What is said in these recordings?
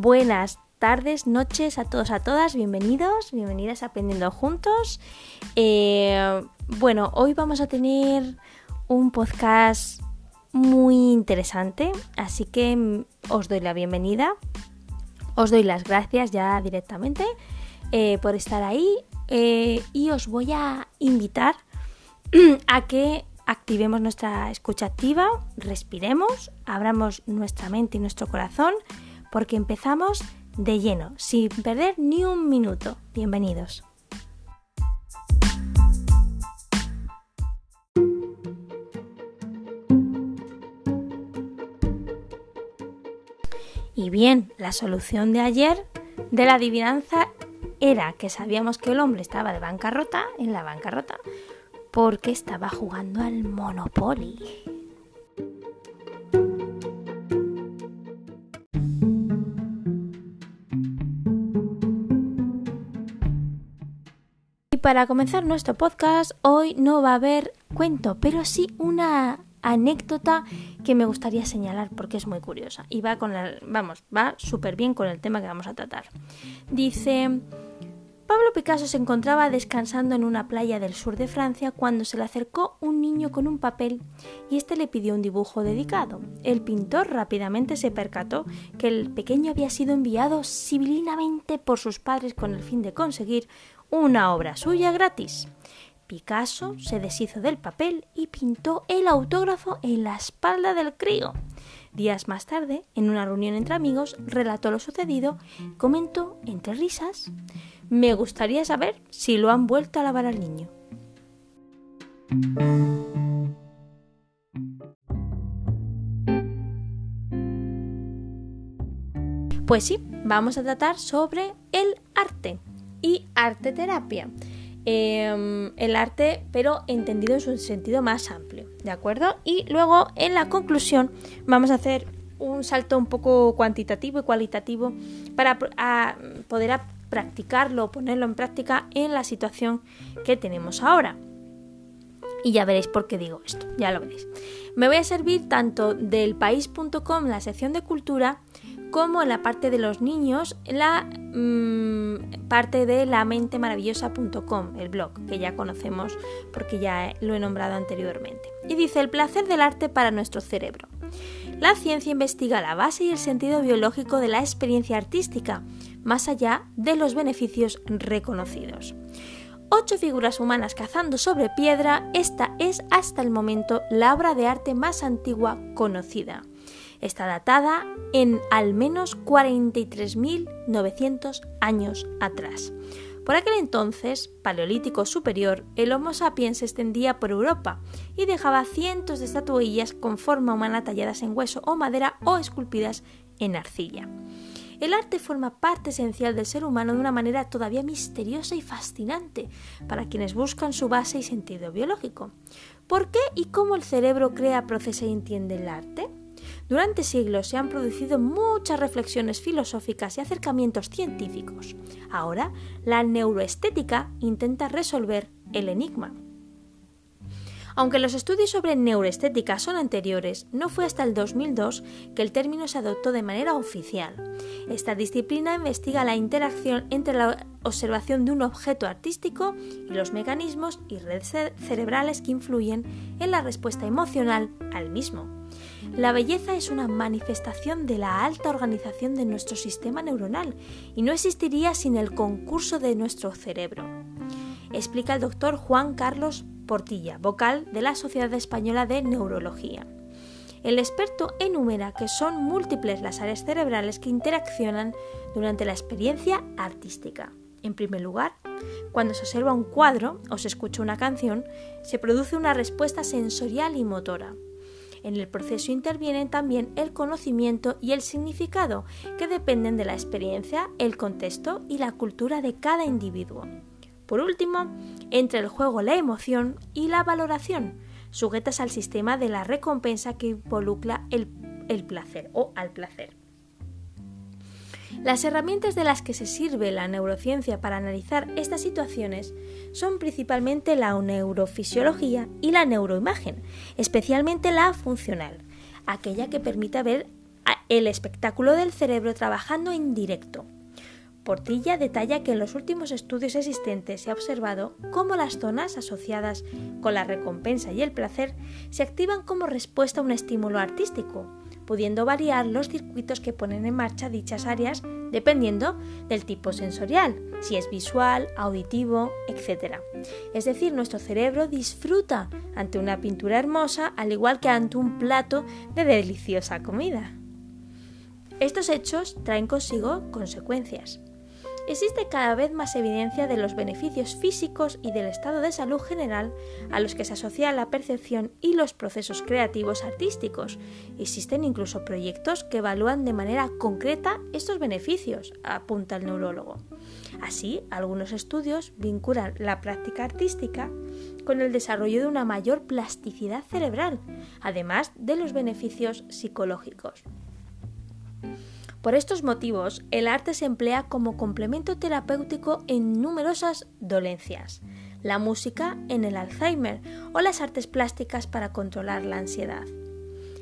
buenas tardes, noches a todos, a todas, bienvenidos, bienvenidas a Aprendiendo Juntos. Eh, bueno, hoy vamos a tener un podcast muy interesante, así que os doy la bienvenida, os doy las gracias ya directamente eh, por estar ahí eh, y os voy a invitar a que activemos nuestra escucha activa, respiremos, abramos nuestra mente y nuestro corazón, porque empezamos de lleno, sin perder ni un minuto. Bienvenidos. Y bien, la solución de ayer de la adivinanza era que sabíamos que el hombre estaba de bancarrota, en la bancarrota, porque estaba jugando al Monopoly. Para comenzar nuestro podcast, hoy no va a haber cuento, pero sí una anécdota que me gustaría señalar porque es muy curiosa y va con el, vamos, va súper bien con el tema que vamos a tratar. Dice, Pablo Picasso se encontraba descansando en una playa del sur de Francia cuando se le acercó un niño con un papel y éste le pidió un dibujo dedicado. El pintor rápidamente se percató que el pequeño había sido enviado civilinamente por sus padres con el fin de conseguir una obra suya gratis. Picasso se deshizo del papel y pintó el autógrafo en la espalda del crío. Días más tarde, en una reunión entre amigos, relató lo sucedido y comentó, entre risas, me gustaría saber si lo han vuelto a lavar al niño. Pues sí, vamos a tratar sobre el arte y arte terapia. Em, el arte, pero entendido en su sentido más amplio, ¿de acuerdo? Y luego en la conclusión vamos a hacer un salto un poco cuantitativo y cualitativo para poder practicarlo, ponerlo en práctica en la situación que tenemos ahora. Y ya veréis por qué digo esto, ya lo veréis. Me voy a servir tanto del país.com, la sección de cultura, como en la parte de los niños, la mm, parte de la maravillosa.com, el blog, que ya conocemos porque ya lo he nombrado anteriormente. Y dice el placer del arte para nuestro cerebro. La ciencia investiga la base y el sentido biológico de la experiencia artística, más allá de los beneficios reconocidos. Ocho figuras humanas cazando sobre piedra, esta es hasta el momento la obra de arte más antigua conocida. Está datada en al menos 43.900 años atrás. Por aquel entonces, Paleolítico Superior, el Homo sapiens se extendía por Europa y dejaba cientos de estatuillas con forma humana talladas en hueso o madera o esculpidas en arcilla. El arte forma parte esencial del ser humano de una manera todavía misteriosa y fascinante para quienes buscan su base y sentido biológico. ¿Por qué y cómo el cerebro crea, procesa y entiende el arte? Durante siglos se han producido muchas reflexiones filosóficas y acercamientos científicos. Ahora, la neuroestética intenta resolver el enigma. Aunque los estudios sobre neuroestética son anteriores, no fue hasta el 2002 que el término se adoptó de manera oficial. Esta disciplina investiga la interacción entre la observación de un objeto artístico y los mecanismos y redes cerebrales que influyen en la respuesta emocional al mismo. La belleza es una manifestación de la alta organización de nuestro sistema neuronal y no existiría sin el concurso de nuestro cerebro. Explica el doctor Juan Carlos Portilla, vocal de la Sociedad Española de Neurología. El experto enumera que son múltiples las áreas cerebrales que interaccionan durante la experiencia artística. En primer lugar, cuando se observa un cuadro o se escucha una canción, se produce una respuesta sensorial y motora. En el proceso intervienen también el conocimiento y el significado, que dependen de la experiencia, el contexto y la cultura de cada individuo. Por último, entre el juego la emoción y la valoración, sujetas al sistema de la recompensa que involucra el, el placer o al placer. Las herramientas de las que se sirve la neurociencia para analizar estas situaciones son principalmente la neurofisiología y la neuroimagen, especialmente la funcional, aquella que permite ver el espectáculo del cerebro trabajando en directo. Portilla detalla que en los últimos estudios existentes se ha observado cómo las zonas asociadas con la recompensa y el placer se activan como respuesta a un estímulo artístico, pudiendo variar los circuitos que ponen en marcha dichas áreas dependiendo del tipo sensorial, si es visual, auditivo, etc. Es decir, nuestro cerebro disfruta ante una pintura hermosa al igual que ante un plato de deliciosa comida. Estos hechos traen consigo consecuencias. Existe cada vez más evidencia de los beneficios físicos y del estado de salud general a los que se asocia la percepción y los procesos creativos artísticos. Existen incluso proyectos que evalúan de manera concreta estos beneficios, apunta el neurólogo. Así, algunos estudios vinculan la práctica artística con el desarrollo de una mayor plasticidad cerebral, además de los beneficios psicológicos. Por estos motivos, el arte se emplea como complemento terapéutico en numerosas dolencias, la música en el Alzheimer o las artes plásticas para controlar la ansiedad.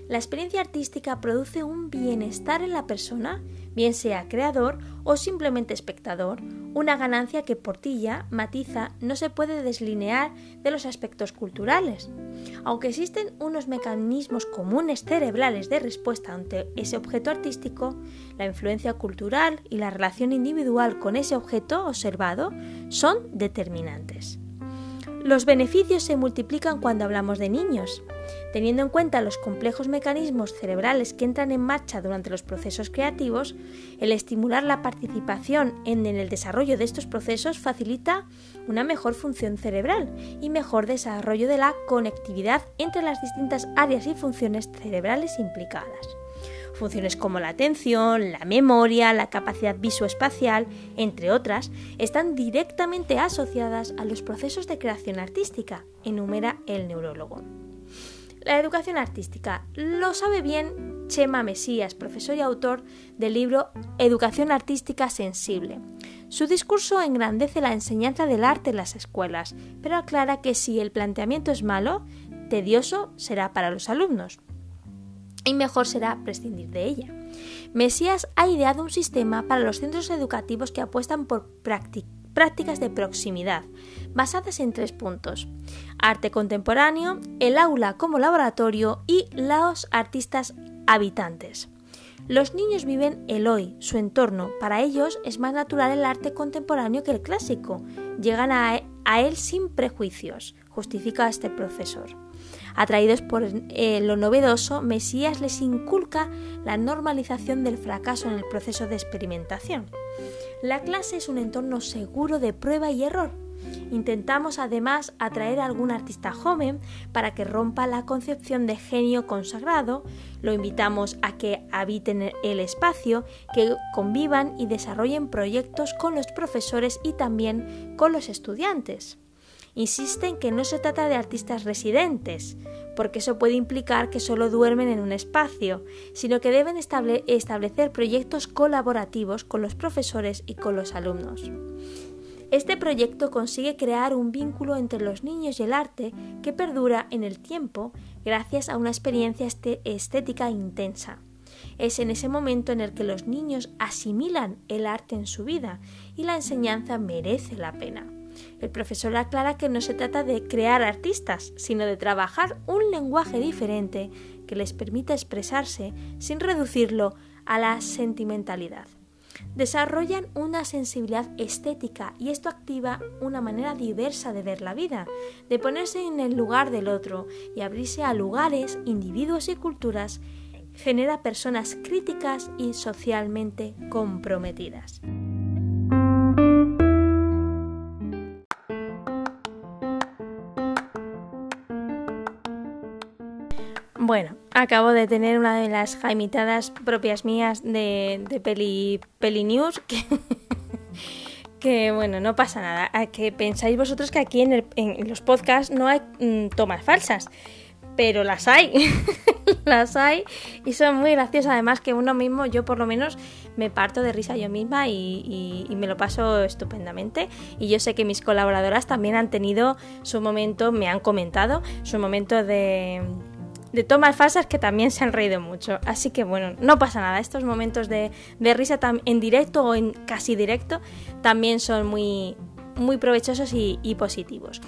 La experiencia artística produce un bienestar en la persona, bien sea creador o simplemente espectador, una ganancia que Portilla matiza no se puede deslinear de los aspectos culturales. Aunque existen unos mecanismos comunes cerebrales de respuesta ante ese objeto artístico, la influencia cultural y la relación individual con ese objeto observado son determinantes. Los beneficios se multiplican cuando hablamos de niños. Teniendo en cuenta los complejos mecanismos cerebrales que entran en marcha durante los procesos creativos, el estimular la participación en el desarrollo de estos procesos facilita una mejor función cerebral y mejor desarrollo de la conectividad entre las distintas áreas y funciones cerebrales implicadas. Funciones como la atención, la memoria, la capacidad visoespacial, entre otras, están directamente asociadas a los procesos de creación artística, enumera el neurólogo. La educación artística lo sabe bien Chema Mesías, profesor y autor del libro Educación Artística Sensible. Su discurso engrandece la enseñanza del arte en las escuelas, pero aclara que si el planteamiento es malo, tedioso será para los alumnos y mejor será prescindir de ella. Mesías ha ideado un sistema para los centros educativos que apuestan por prácticas de proximidad, basadas en tres puntos. Arte contemporáneo, el aula como laboratorio y los artistas habitantes. Los niños viven el hoy, su entorno. Para ellos es más natural el arte contemporáneo que el clásico. Llegan a, él sin prejuicios, justifica este profesor. Atraídos por eh, lo novedoso, Mesías les inculca la normalización del fracaso en el proceso de experimentación. La clase es un entorno seguro de prueba y error. Intentamos además atraer a algún artista joven para que rompa la concepción de genio consagrado, lo invitamos a que habiten el espacio, que convivan y desarrollen proyectos con los profesores y también con los estudiantes insisten que no se trata de artistas residentes, porque eso puede implicar que solo duermen en un espacio, sino que deben establecer proyectos colaborativos con los profesores y con los alumnos. Este proyecto consigue crear un vínculo entre los niños y el arte que perdura en el tiempo gracias a una experiencia este-, estética intensa. Es en ese momento en el que los niños asimilan el arte en su vida y la enseñanza merece la pena. El profesor aclara que no se trata de crear artistas, sino de trabajar un lenguaje diferente que les permita expresarse sin reducirlo a la sentimentalidad. Desarrollan una sensibilidad estética y esto activa una manera diversa de ver la vida, de ponerse en el lugar del otro y abrirse a lugares, individuos y culturas, genera personas críticas y socialmente comprometidas. Acabo de tener una de las jaimitadas propias mías de, de peli, peli News que, bueno, no pasa nada. Que pensáis vosotros que aquí en, los podcasts no hay mm, tomas falsas, pero las hay. las hay y son muy graciosas. Además que uno mismo, yo por lo menos me parto de risa yo misma y, y, me lo paso estupendamente. Y yo sé que mis colaboradoras también han tenido su momento, me han comentado, su momento de de tomas falsas que también se han reído mucho. Así que bueno, no pasa nada. Estos momentos de, risa en directo o en casi directo también son muy, muy provechosos y, positivos.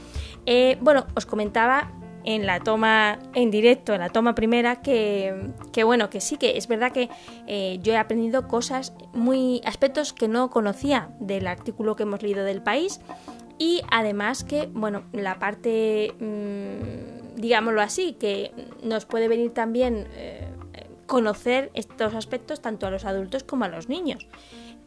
Eh, bueno, os comentaba en la toma en directo, en la toma primera, que, bueno, que sí, que es verdad que eh, yo he aprendido cosas, muy aspectos que no conocía del artículo que hemos leído del país y además que, bueno, la parte, mm, digámoslo así, que nos puede venir también eh, conocer estos aspectos tanto a los adultos como a los niños.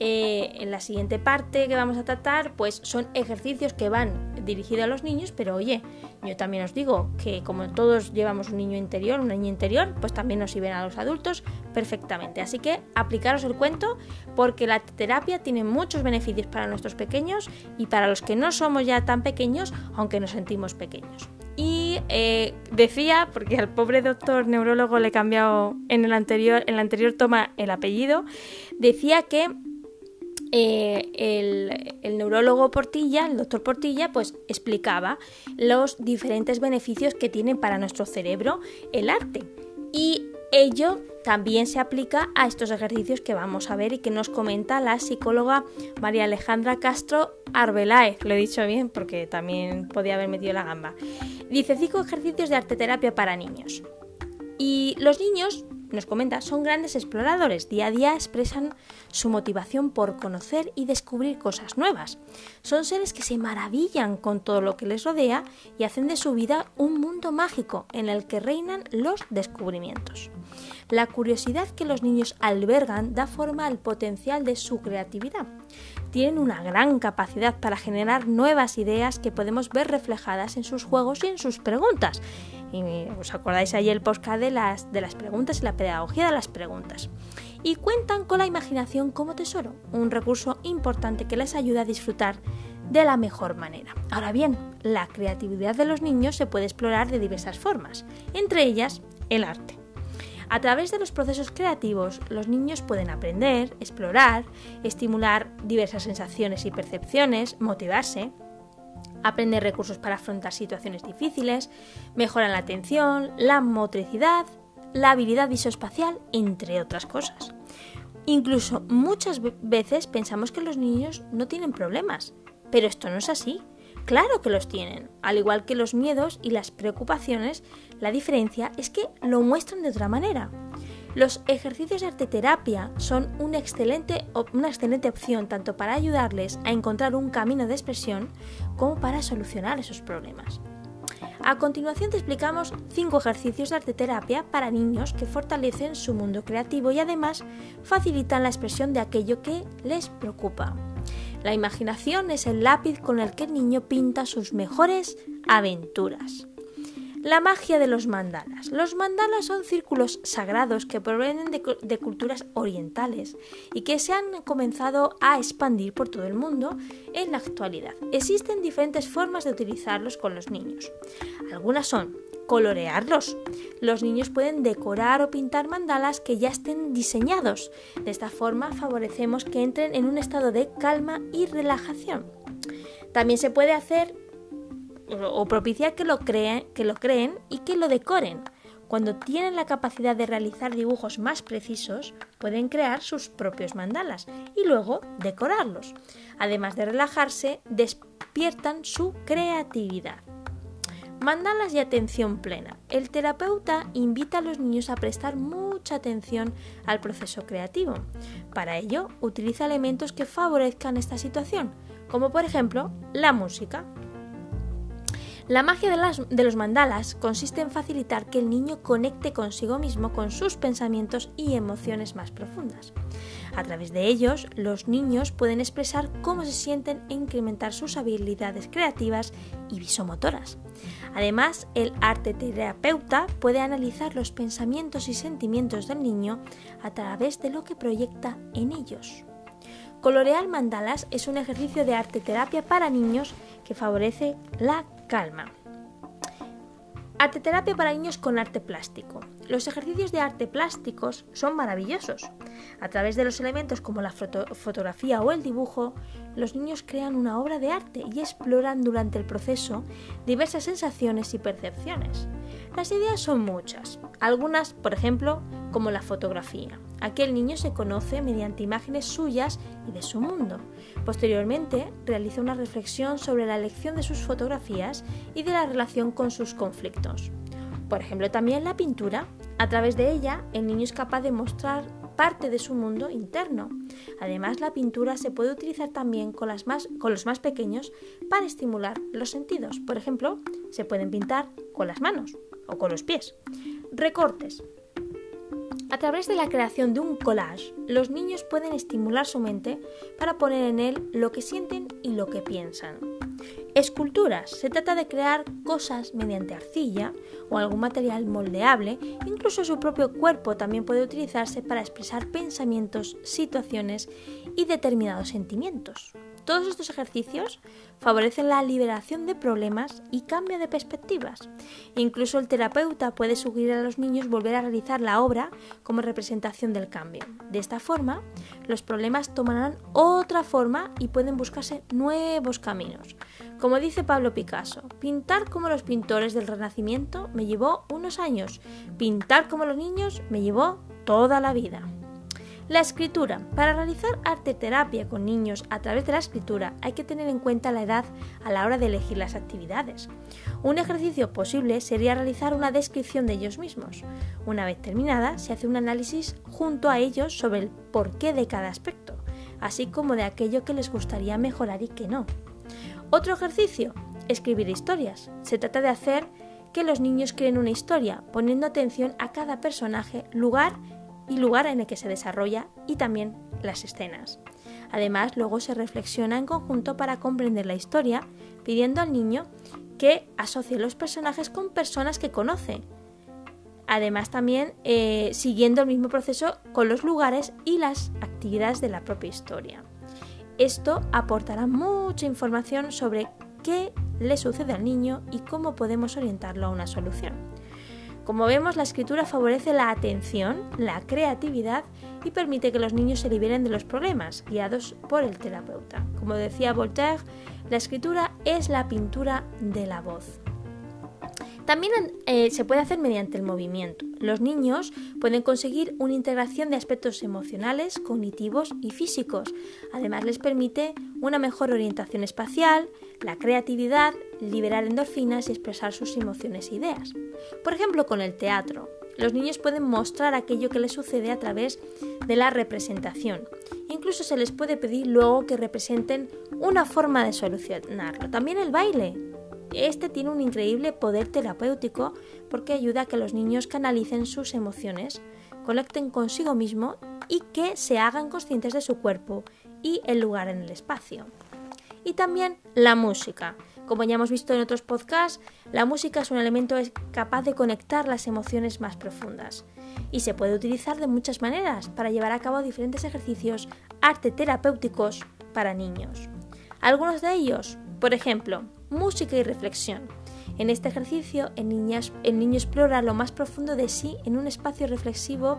Eh, en la siguiente parte que vamos a tratar, pues son ejercicios que van dirigidos a los niños, pero oye, yo también os digo que como todos llevamos un niño interior, un niño interior, pues también nos sirven a los adultos perfectamente. Así que aplicaros el cuento porque la terapia tiene muchos beneficios para nuestros pequeños y para los que no somos ya tan pequeños, aunque nos sentimos pequeños. Y eh, decía, porque al pobre doctor neurólogo le he cambiado en el anterior, en la anterior toma el apellido, decía que eh, el, neurólogo Portilla, el doctor Portilla, pues explicaba los diferentes beneficios que tiene para nuestro cerebro el arte. Y ello también se aplica a estos ejercicios que vamos a ver y que nos comenta la psicóloga María Alejandra Castro Arbeláez. Lo he dicho bien porque también podía haber metido la gamba. Dice cinco ejercicios de arte terapia para niños. Y los niños nos comenta, son grandes exploradores, día a día expresan su motivación por conocer y descubrir cosas nuevas. Son seres que se maravillan con todo lo que les rodea y hacen de su vida un mundo mágico en el que reinan los descubrimientos. La curiosidad que los niños albergan da forma al potencial de su creatividad. Tienen una gran capacidad para generar nuevas ideas que podemos ver reflejadas en sus juegos y en sus preguntas. Y os acordáis ahí el podcast de las, de las preguntas y la pedagogía de las preguntas. Y cuentan con la imaginación como tesoro, un recurso importante que les ayuda a disfrutar de la mejor manera. Ahora bien, la creatividad de los niños se puede explorar de diversas formas, entre ellas el arte. A través de los procesos creativos, los niños pueden aprender, explorar, estimular diversas sensaciones y percepciones, motivarse, aprender recursos para afrontar situaciones difíciles, mejoran la atención, la motricidad, la habilidad visoespacial, entre otras cosas. Incluso muchas veces pensamos que los niños no tienen problemas, pero esto no es así. Claro que los tienen, al igual que los miedos y las preocupaciones, la diferencia es que lo muestran de otra manera. Los ejercicios de arteterapia son una excelente, una excelente opción tanto para ayudarles a encontrar un camino de expresión como para solucionar esos problemas. A continuación te explicamos 5 ejercicios de arteterapia para niños que fortalecen su mundo creativo y además facilitan la expresión de aquello que les preocupa. La imaginación es el lápiz con el que el niño pinta sus mejores aventuras. La magia de los mandalas. Los mandalas son círculos sagrados que provienen de, culturas orientales y que se han comenzado a expandir por todo el mundo en la actualidad. Existen diferentes formas de utilizarlos con los niños. Algunas son colorearlos. Los niños pueden decorar o pintar mandalas que ya estén diseñados. De esta forma favorecemos que entren en un estado de calma y relajación. También se puede hacer o propiciar que lo, creen, que lo creen y que lo decoren. Cuando tienen la capacidad de realizar dibujos más precisos, pueden crear sus propios mandalas y luego decorarlos. Además de relajarse, despiertan su creatividad. Mandalas y atención plena. El terapeuta invita a los niños a prestar mucha atención al proceso creativo. Para ello, utiliza elementos que favorezcan esta situación, como por ejemplo la música. La magia de, los mandalas consiste en facilitar que el niño conecte consigo mismo con sus pensamientos y emociones más profundas. A través de ellos, los niños pueden expresar cómo se sienten e incrementar sus habilidades creativas y visomotoras. Además, el arte terapeuta puede analizar los pensamientos y sentimientos del niño a través de lo que proyecta en ellos. Colorear mandalas es un ejercicio de arte terapia para niños que favorece la calma. Arteterapia para niños con arte plástico. Los ejercicios de arte plásticos son maravillosos. A través de los elementos como la fotografía o el dibujo, los niños crean una obra de arte y exploran durante el proceso diversas sensaciones y percepciones. Las ideas son muchas. Algunas, por ejemplo, como la fotografía. Aquel niño se conoce mediante imágenes suyas y de su mundo. Posteriormente, realiza una reflexión sobre la elección de sus fotografías y de la relación con sus conflictos. Por ejemplo, también la pintura. A través de ella, el niño es capaz de mostrar parte de su mundo interno. Además, la pintura se puede utilizar también con, con los más pequeños para estimular los sentidos. Por ejemplo, se pueden pintar con las manos o con los pies. Recortes. A través de la creación de un collage, los niños pueden estimular su mente para poner en él lo que sienten y lo que piensan. Esculturas. Se trata de crear cosas mediante arcilla o algún material moldeable. Incluso su propio cuerpo también puede utilizarse para expresar pensamientos, situaciones y determinados sentimientos. Todos estos ejercicios favorecen la liberación de problemas y cambio de perspectivas. Incluso el terapeuta puede sugerir a los niños volver a realizar la obra como representación del cambio. De esta forma, los problemas tomarán otra forma y pueden buscarse nuevos caminos. Como dice Pablo Picasso, pintar como los pintores del Renacimiento me llevó unos años, pintar como los niños me llevó toda la vida. La escritura. Para realizar arte terapia con niños a través de la escritura hay que tener en cuenta la edad a la hora de elegir las actividades. Un ejercicio posible sería realizar una descripción de ellos mismos. Una vez terminada, se hace un análisis junto a ellos sobre el porqué de cada aspecto, así como de aquello que les gustaría mejorar y que no. Otro ejercicio, escribir historias. Se trata de hacer que los niños creen una historia, poniendo atención a cada personaje, lugar y lugar en el que se desarrolla y también las escenas. Además, luego se reflexiona en conjunto para comprender la historia, pidiendo al niño que asocie los personajes con personas que conoce. Además, también eh, siguiendo el mismo proceso con los lugares y las actividades de la propia historia. Esto aportará mucha información sobre qué le sucede al niño y cómo podemos orientarlo a una solución. Como vemos, la escritura favorece la atención, la creatividad y permite que los niños se liberen de los problemas, guiados por el terapeuta. Como decía Voltaire, la escritura es la pintura de la voz. También eh, se puede hacer mediante el movimiento. Los niños pueden conseguir una integración de aspectos emocionales, cognitivos y físicos. Además les permite una mejor orientación espacial, la creatividad, liberar endorfinas y expresar sus emociones e ideas. Por ejemplo, con el teatro. Los niños pueden mostrar aquello que les sucede a través de la representación. Incluso se les puede pedir luego que representen una forma de solucionarlo. También el baile. Este tiene un increíble poder terapéutico porque ayuda a que los niños canalicen sus emociones, conecten consigo mismo y que se hagan conscientes de su cuerpo y el lugar en el espacio. Y también la música. Como ya hemos visto en otros podcasts, la música es un elemento capaz de conectar las emociones más profundas y se puede utilizar de muchas maneras para llevar a cabo diferentes ejercicios arte terapéuticos para niños. Algunos de ellos, por ejemplo, música y reflexión. En este ejercicio, el niño, explora lo más profundo de sí en un espacio reflexivo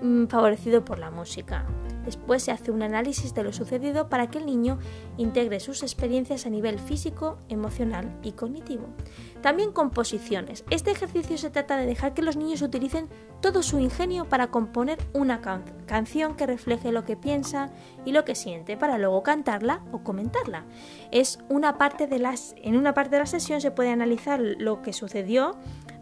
mm, favorecido por la música. Después se hace un análisis de lo sucedido para que el niño integre sus experiencias a nivel físico, emocional y cognitivo. También composiciones. Este ejercicio se trata de dejar que los niños utilicen todo su ingenio para componer una canción que refleje lo que piensa y lo que siente para luego cantarla o comentarla. Es una parte de las, en una parte de la sesión se puede analizar lo que sucedió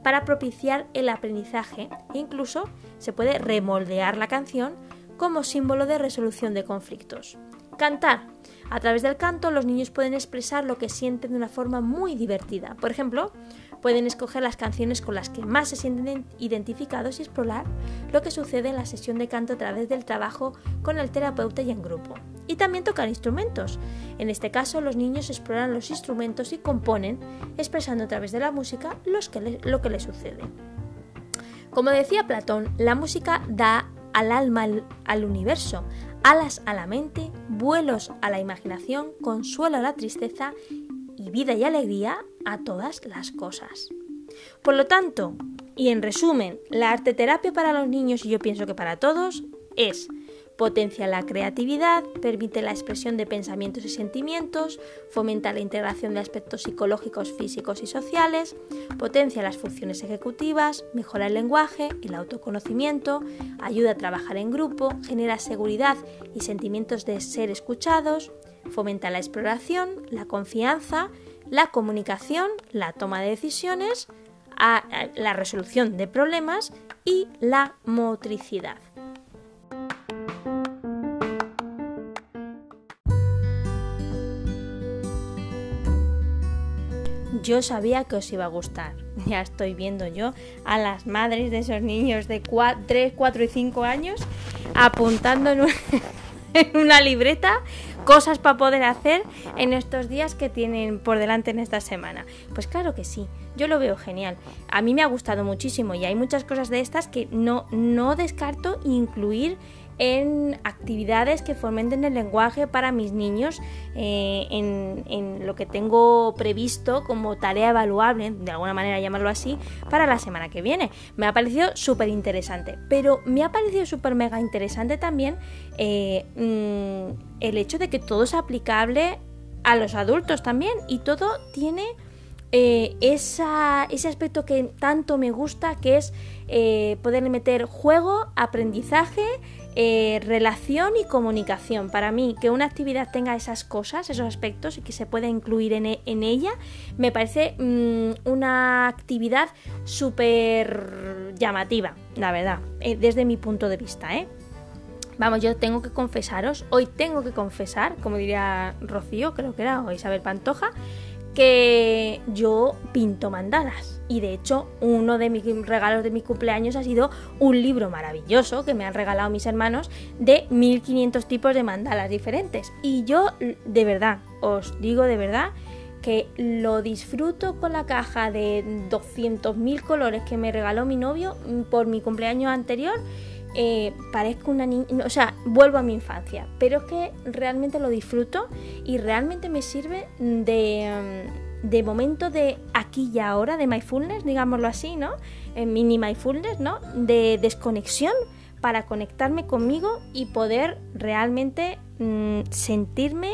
para propiciar el aprendizaje e incluso se puede remoldear la canción como símbolo de resolución de conflictos. Cantar. A través del canto los niños pueden expresar lo que sienten de una forma muy divertida. Por ejemplo, pueden escoger las canciones con las que más se sienten identificados y explorar lo que sucede en la sesión de canto a través del trabajo con el terapeuta y en grupo. Y también tocar instrumentos. En este caso, los niños exploran los instrumentos y componen, expresando a través de la música lo que les sucede. Como decía Platón, la música da al alma, al universo, alas a la mente, vuelos a la imaginación, consuelo a la tristeza y vida y alegría a todas las cosas. Por lo tanto, y en resumen, la arteterapia para los niños, y yo pienso que para todos, es potencia la creatividad, permite la expresión de pensamientos y sentimientos, fomenta la integración de aspectos psicológicos, físicos y sociales, potencia las funciones ejecutivas, mejora el lenguaje, el autoconocimiento, ayuda a trabajar en grupo, genera seguridad y sentimientos de ser escuchados, fomenta la exploración, la confianza, la comunicación, la toma de decisiones, la resolución de problemas y la motricidad. Yo sabía que os iba a gustar. Ya estoy viendo yo a las madres de esos niños de 3, 4 y 5 años apuntando en, una libreta cosas para poder hacer en estos días que tienen por delante en esta semana. Pues claro que sí, yo lo veo genial. A mí me ha gustado muchísimo y hay muchas cosas de estas que no, no descarto incluir en actividades que fomenten el lenguaje para mis niños eh, en, lo que tengo previsto como tarea evaluable, de alguna manera llamarlo así, para la semana que viene. Me ha parecido súper interesante, pero me ha parecido súper mega interesante también eh, mm, el hecho de que todo es aplicable a los adultos también y todo tiene... Eh, ese aspecto que tanto me gusta, que es poder meter juego, aprendizaje, eh, relación y comunicación. Para mí, que una actividad tenga esas cosas, esos aspectos y que se pueda incluir en, e, ella, me parece mm, una actividad súper llamativa, la verdad, eh, desde mi punto de vista. ¿eh? Vamos, yo tengo que confesaros, hoy tengo que confesar, como diría Rocío, creo que era, o Isabel Pantoja, que yo pinto mandalas. Y de hecho, uno de mis regalos de mi cumpleaños ha sido un libro maravilloso que me han regalado mis hermanos de 1500 tipos de mandalas diferentes. Y yo, de verdad, os digo de verdad, que lo disfruto con la caja de 200.000 colores que me regaló mi novio por mi cumpleaños anterior eh, parezco una niña, o sea, vuelvo a mi infancia, pero es que realmente lo disfruto y realmente me sirve de, mm, de momento de aquí y ahora, de mindfulness, digámoslo así, ¿no? Eh, mini mindfulness, ¿no? De desconexión para conectarme conmigo y poder realmente mm, sentirme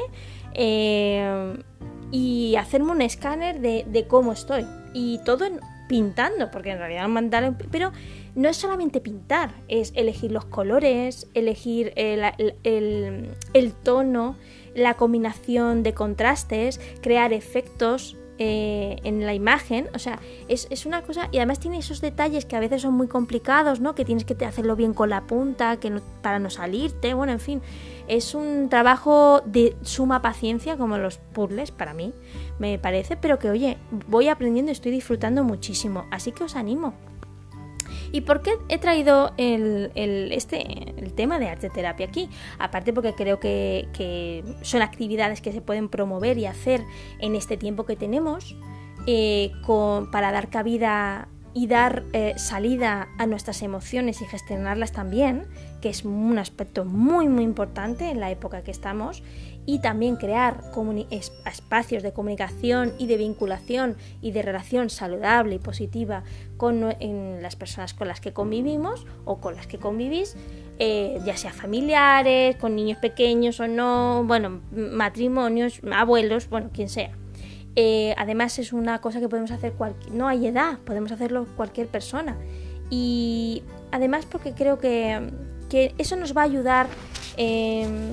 eh, y hacerme un escáner de, de cómo estoy. Y todo pintando, porque en realidad un pero no es solamente pintar, es elegir los colores, elegir el, tono, la combinación de contrastes, crear efectos eh, en la imagen, o sea, es, una cosa, y además tiene esos detalles que a veces son muy complicados, ¿no? Que tienes que hacerlo bien con la punta, que para no salirte, bueno, en fin, es un trabajo de suma paciencia, como los puzzles, para mí, me parece, pero que, oye, voy aprendiendo y estoy disfrutando muchísimo, así que os animo. ¿Y por qué he traído el, este, el tema de arte terapia aquí? Aparte porque creo que, son actividades que se pueden promover y hacer en este tiempo que tenemos eh, para dar cabida y dar eh, salida a nuestras emociones y gestionarlas también, que es un aspecto muy muy importante en la época que estamos, y también crear espacios de comunicación y de vinculación y de relación saludable y positiva con las personas con las que convivimos o con las que convivís, eh, ya sea familiares, con niños pequeños o no, bueno, matrimonios, abuelos, bueno, quien sea. Eh, además es una cosa que podemos hacer cualquier, no hay edad, podemos hacerlo cualquier persona. Y además porque creo que, eso nos va a ayudar em,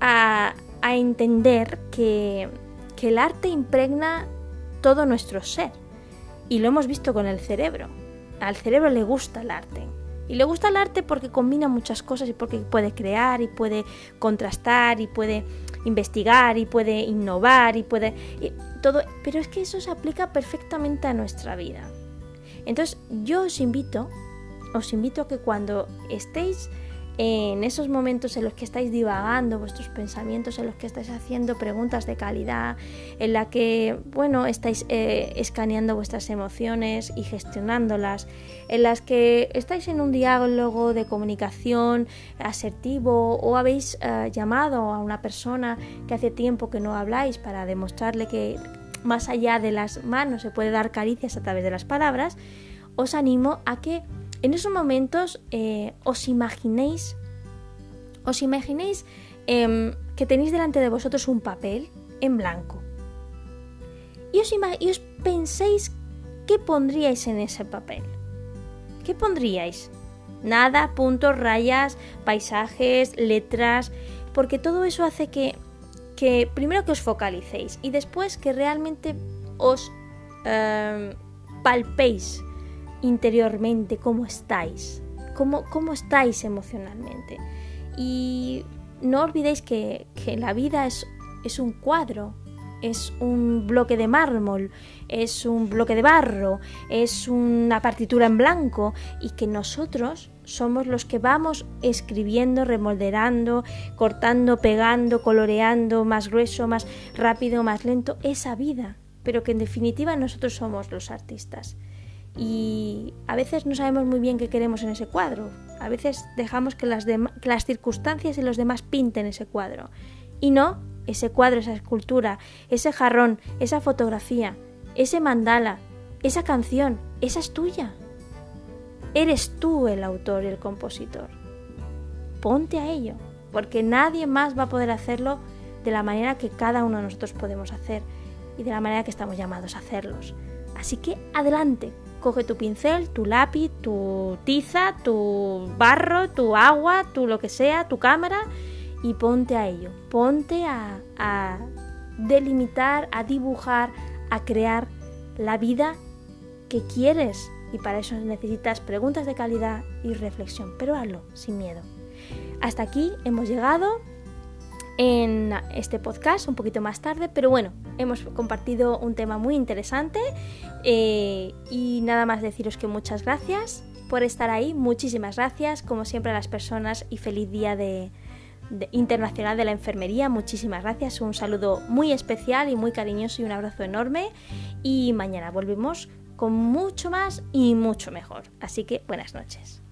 a, entender que, que el arte impregna todo nuestro ser. Y lo hemos visto con el cerebro. Al cerebro le gusta el arte. Y le gusta el arte porque combina muchas cosas y porque puede crear y puede contrastar y puede investigar y puede innovar y puede todo, pero es que eso se aplica perfectamente a nuestra vida. Entonces, yo os invito, os invito a que cuando estéis en esos momentos en los que estáis divagando vuestros pensamientos, en los que estáis haciendo preguntas de calidad, en la que, bueno, estáis eh, escaneando vuestras emociones y gestionándolas, en las que estáis en un diálogo de comunicación asertivo o habéis eh, llamado a una persona que hace tiempo que no habláis para demostrarle que más allá de las manos se puede dar caricias a través de las palabras, os animo a que en esos momentos eh, os imaginéis os imaginéis em, que tenéis delante de vosotros un papel en blanco. Y os, penséis qué pondríais en ese papel. ¿Qué pondríais? Nada, puntos, rayas, paisajes, letras, porque todo eso hace que, que primero que os focalicéis y después que realmente os em, palpéis interiormente cómo estáis, cómo, cómo estáis emocionalmente. Y no olvidéis que, la vida es, es un cuadro, es un bloque de mármol, es un bloque de barro, es una partitura en blanco y que nosotros somos los que vamos escribiendo, remolderando, cortando, pegando, coloreando, más grueso, más rápido, más lento, esa vida, pero que en definitiva nosotros somos los artistas. Y a veces no sabemos muy bien qué queremos en ese cuadro, a veces dejamos que las, que las circunstancias y los demás pinten ese cuadro. Y no ese cuadro, esa escultura, ese jarrón, esa fotografía, ese mandala, esa canción, esa es tuya. Eres tú el autor y el compositor. Ponte a ello, porque nadie más va a poder hacerlo de la manera que cada uno de nosotros podemos hacer y de la manera que estamos llamados a hacerlos. Así que adelante, coge tu pincel, tu lápiz, tu tiza, tu barro, tu agua, tu lo que sea, tu cámara y ponte a ello. Ponte a, a delimitar, a dibujar, a crear la vida que quieres. Y para eso necesitas preguntas de calidad y reflexión. Pero hazlo sin miedo. Hasta aquí hemos llegado en este podcast un poquito más tarde, pero bueno, hemos compartido un tema muy interesante eh, y nada más deciros que muchas gracias por estar ahí, muchísimas gracias como siempre a las personas y feliz día de, Internacional de la Enfermería, muchísimas gracias, un saludo muy especial y muy cariñoso y un abrazo enorme. Y mañana volvemos con mucho más y mucho mejor, así que buenas noches.